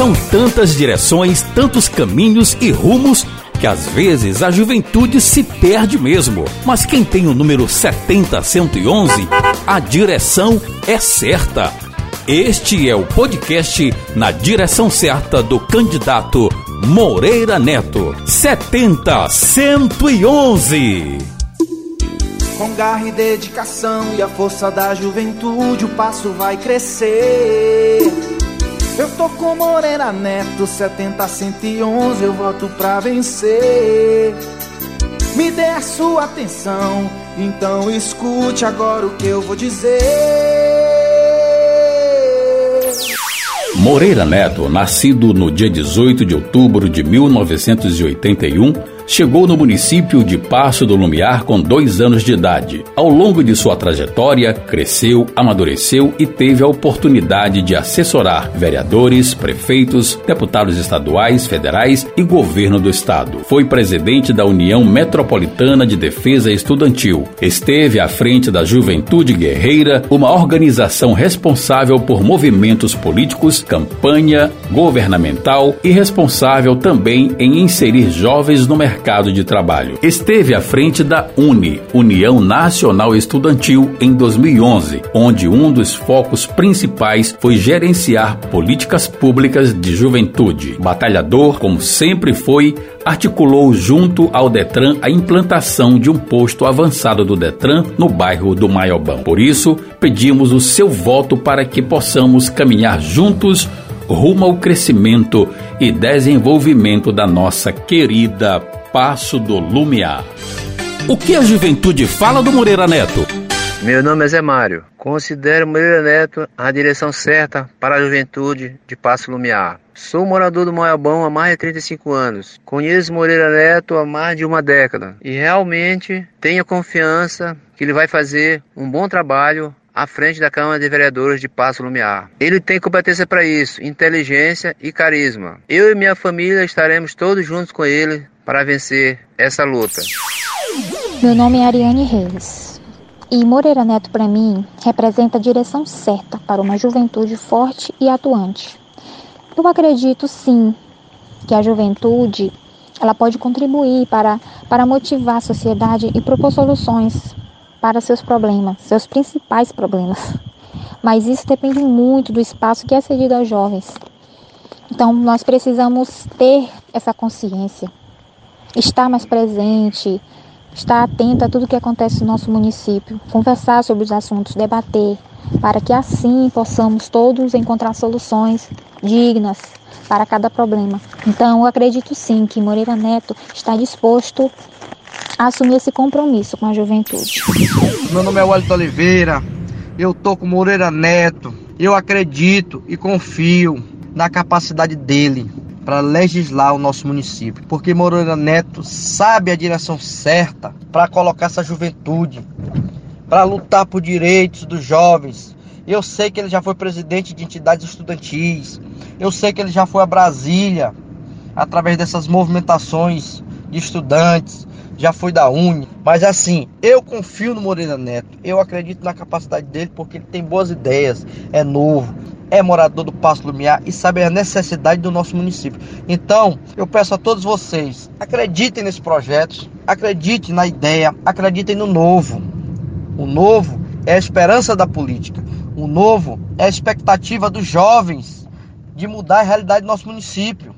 São tantas direções, tantos caminhos e rumos que às vezes a juventude se perde mesmo. Mas quem tem o número 70111, a direção é certa. Este é o podcast na direção certa do candidato Moreira Neto. 70111. Com garra e dedicação e a força da juventude, o passo vai crescer. Eu tô com Moreira Neto, 70 111, eu voto pra vencer. Me dê a sua atenção, então escute agora o que eu vou dizer. Moreira Neto, nascido no dia 18 de outubro de 1981, chegou no município de Passo do Lumiar com dois anos de idade. Ao longo de sua trajetória, cresceu, amadureceu e teve a oportunidade de assessorar vereadores, prefeitos, deputados estaduais, federais e governo do estado. Foi presidente da União Metropolitana de Defesa Estudantil. Esteve à frente da Juventude Guerreira, uma organização responsável por movimentos políticos, campanha governamental e responsável também em inserir jovens no mercado mercado de trabalho. Esteve à frente da UNE, União Nacional Estudantil, em 2011, onde um dos focos principais foi gerenciar políticas públicas de juventude. Batalhador, como sempre foi, articulou junto ao Detran a implantação de um posto avançado do Detran no bairro do Maiobão. Por isso, pedimos o seu voto para que possamos caminhar juntos rumo ao crescimento e desenvolvimento da nossa querida Passo do Lumiar. O que a juventude fala do Moreira Neto? Meu nome é Zé Mário. Considero Moreira Neto a direção certa para a juventude de Passo Lumiar. Sou morador do Moiabão há mais de 35 anos. Conheço Moreira Neto há mais de uma década e realmente tenho confiança que ele vai fazer um bom trabalho à frente da Câmara de Vereadores de Passo Lumiar. Ele tem competência para isso, inteligência e carisma. Eu e minha família estaremos todos juntos com ele para vencer essa luta? Meu nome é Ariane Reis. E Moreira Neto, para mim, representa a direção certa para uma juventude forte e atuante. Eu acredito, sim, que a juventude ela pode contribuir para, para motivar a sociedade e propor soluções para seus problemas, seus principais problemas. Mas isso depende muito do espaço que é cedido aos jovens. Então, nós precisamos ter essa consciência estar mais presente, estar atento a tudo que acontece no nosso município, conversar sobre os assuntos, debater, para que assim possamos todos encontrar soluções dignas para cada problema. Então, eu acredito sim que Moreira Neto está disposto a assumir esse compromisso com a juventude. Meu nome é Wellington Oliveira, eu tô com Moreira Neto, eu acredito e confio na capacidade dele para legislar o nosso município, porque Moreira Neto sabe a direção certa para colocar essa juventude, para lutar por direitos dos jovens. Eu sei que ele já foi presidente de entidades estudantis, eu sei que ele já foi a Brasília através dessas movimentações de estudantes, já foi da Uni, mas assim, eu confio no Moreira Neto, eu acredito na capacidade dele porque ele tem boas ideias, é novo, é morador do Passo Lumiar e sabe a necessidade do nosso município. Então, eu peço a todos vocês, acreditem nesse projeto, acreditem na ideia, acreditem no novo. O novo é a esperança da política. O novo é a expectativa dos jovens de mudar a realidade do nosso município,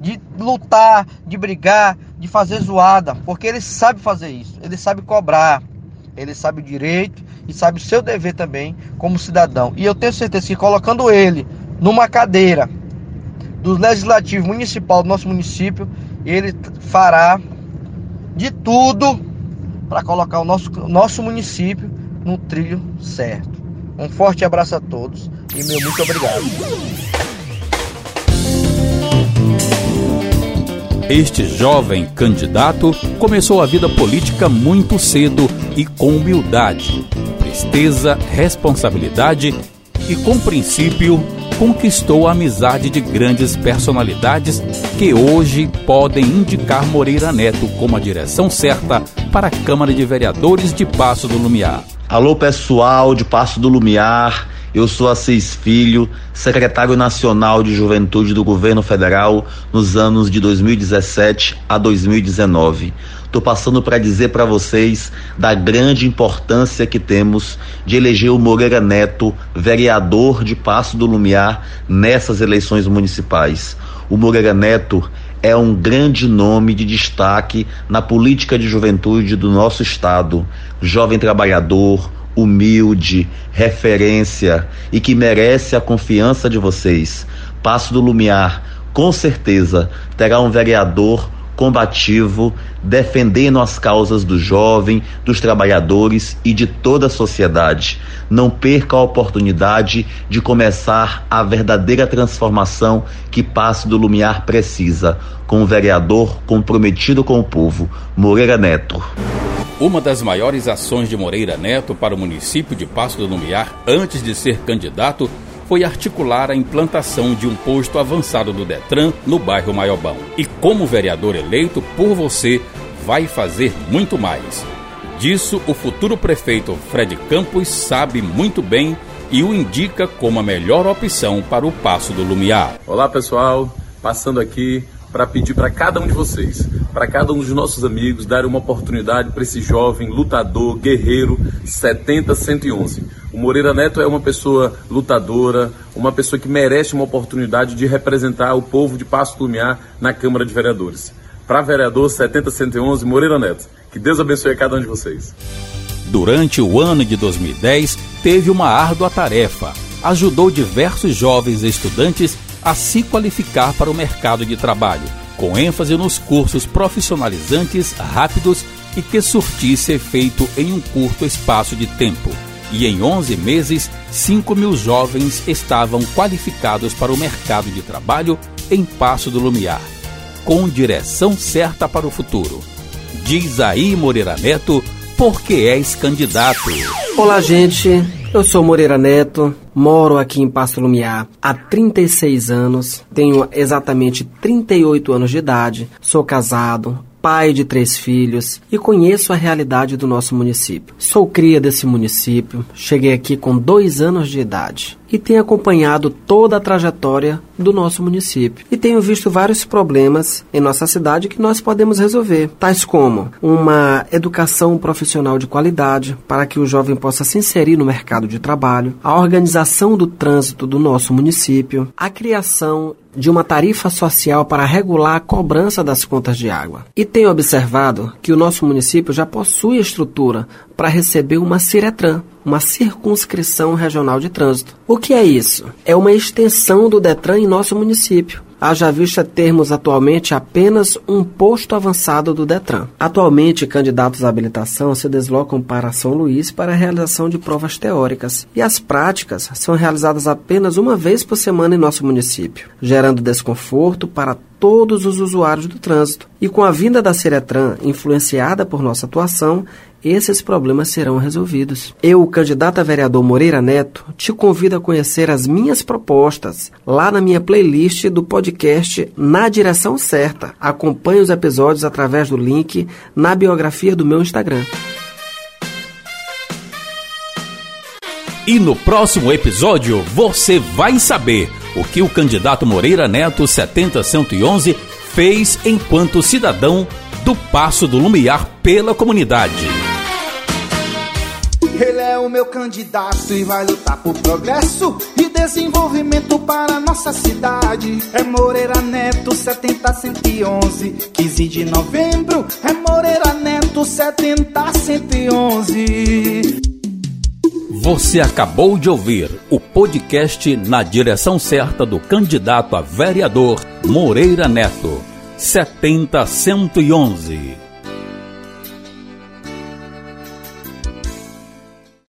de lutar, de brigar, de fazer zoada, porque ele sabe fazer isso, ele sabe cobrar, ele sabe o direito e sabe o seu dever também como cidadão. E eu tenho certeza que colocando ele numa cadeira do legislativo municipal do nosso município, ele fará de tudo para colocar o nosso, nosso município no trilho certo. Um forte abraço a todos e meu muito obrigado. Este jovem candidato começou a vida política muito cedo e com humildade, presteza, responsabilidade e com princípio conquistou a amizade de grandes personalidades que hoje podem indicar Moreira Neto como a direção certa para a Câmara de Vereadores de Passo do Lumiar. Alô pessoal de Passo do Lumiar, Eu sou Assis Filho, secretário nacional de Juventude do Governo Federal nos anos de 2017 a 2019. Estou passando para dizer para vocês da grande importância que temos de eleger o Moreira Neto, vereador de Passo do Lumiar, nessas eleições municipais. O Moreira Neto é um grande nome de destaque na política de juventude do nosso estado. Jovem trabalhador, humilde, referência e que merece a confiança de vocês. Passo do Lumiar, com certeza, terá um vereador combativo, defendendo as causas do jovem, dos trabalhadores e de toda a sociedade. Não perca a oportunidade de começar a verdadeira transformação que Passo do Lumiar precisa, com um vereador comprometido com o povo, Moreira Neto. Uma das maiores ações de Moreira Neto para o município de Passo do Lumiar antes de ser candidato foi articular a implantação de um posto avançado do Detran no bairro Maiobão. E como vereador eleito por você, vai fazer muito mais. Disso, o futuro prefeito Fred Campos sabe muito bem e o indica como a melhor opção para o Passo do Lumiar. Olá, pessoal. Passando aqui para pedir para cada um de vocês, para cada um dos nossos amigos, dar uma oportunidade para esse jovem lutador, guerreiro 70-111. O Moreira Neto é uma pessoa lutadora, uma pessoa que merece uma oportunidade de representar o povo de Passo Lumiar na Câmara de Vereadores. Para vereador 70-111, Moreira Neto. Que Deus abençoe a cada um de vocês. Durante o ano de 2010, teve uma árdua tarefa. Ajudou diversos jovens estudantes a se qualificar para o mercado de trabalho, com ênfase nos cursos profissionalizantes, rápidos e que surtisse efeito em um curto espaço de tempo. E em 11 meses, 5 mil jovens estavam qualificados para o mercado de trabalho em Passo do Lumiar, com direção certa para o futuro. Diz aí, Moreira Neto, por que és candidato? Olá, gente. Eu sou Moreira Neto, moro aqui em Passo Lumiar há 36 anos, tenho exatamente 38 anos de idade, sou casado, pai de três filhos e conheço a realidade do nosso município. Sou cria desse município, cheguei aqui com dois anos de idade e tenho acompanhado toda a trajetória do nosso município e tenho visto vários problemas em nossa cidade que nós podemos resolver, tais como uma educação profissional de qualidade para que o jovem possa se inserir no mercado de trabalho, a organização do trânsito do nosso município, a criação de uma tarifa social para regular a cobrança das contas de água. E tenho observado que o nosso município já possui estrutura para receber uma Ciretran, uma circunscrição regional de trânsito. O que é isso? É uma extensão do Detran em nosso município. Haja vista termos atualmente apenas um posto avançado do Detran. Atualmente, candidatos à habilitação se deslocam para São Luís para a realização de provas teóricas e as práticas são realizadas apenas uma vez por semana em nosso município, gerando desconforto para todos os usuários do trânsito. E com a vinda da Ciretran, influenciada por nossa atuação, esses problemas serão resolvidos. Eu, candidato a vereador Moreira Neto, te convido a conhecer as minhas propostas lá na minha playlist do podcast Na Direção Certa. Acompanhe os episódios através do link na biografia do meu Instagram. E no próximo episódio você vai saber o que o candidato Moreira Neto 70111 fez enquanto cidadão do Passo do Lumiar pela comunidade. Meu candidato e vai lutar por progresso e desenvolvimento para nossa cidade. É Moreira Neto 70111, 15 de novembro. É Moreira Neto 70111. Você acabou de ouvir o podcast Na Direção Certa do candidato a vereador Moreira Neto 70111.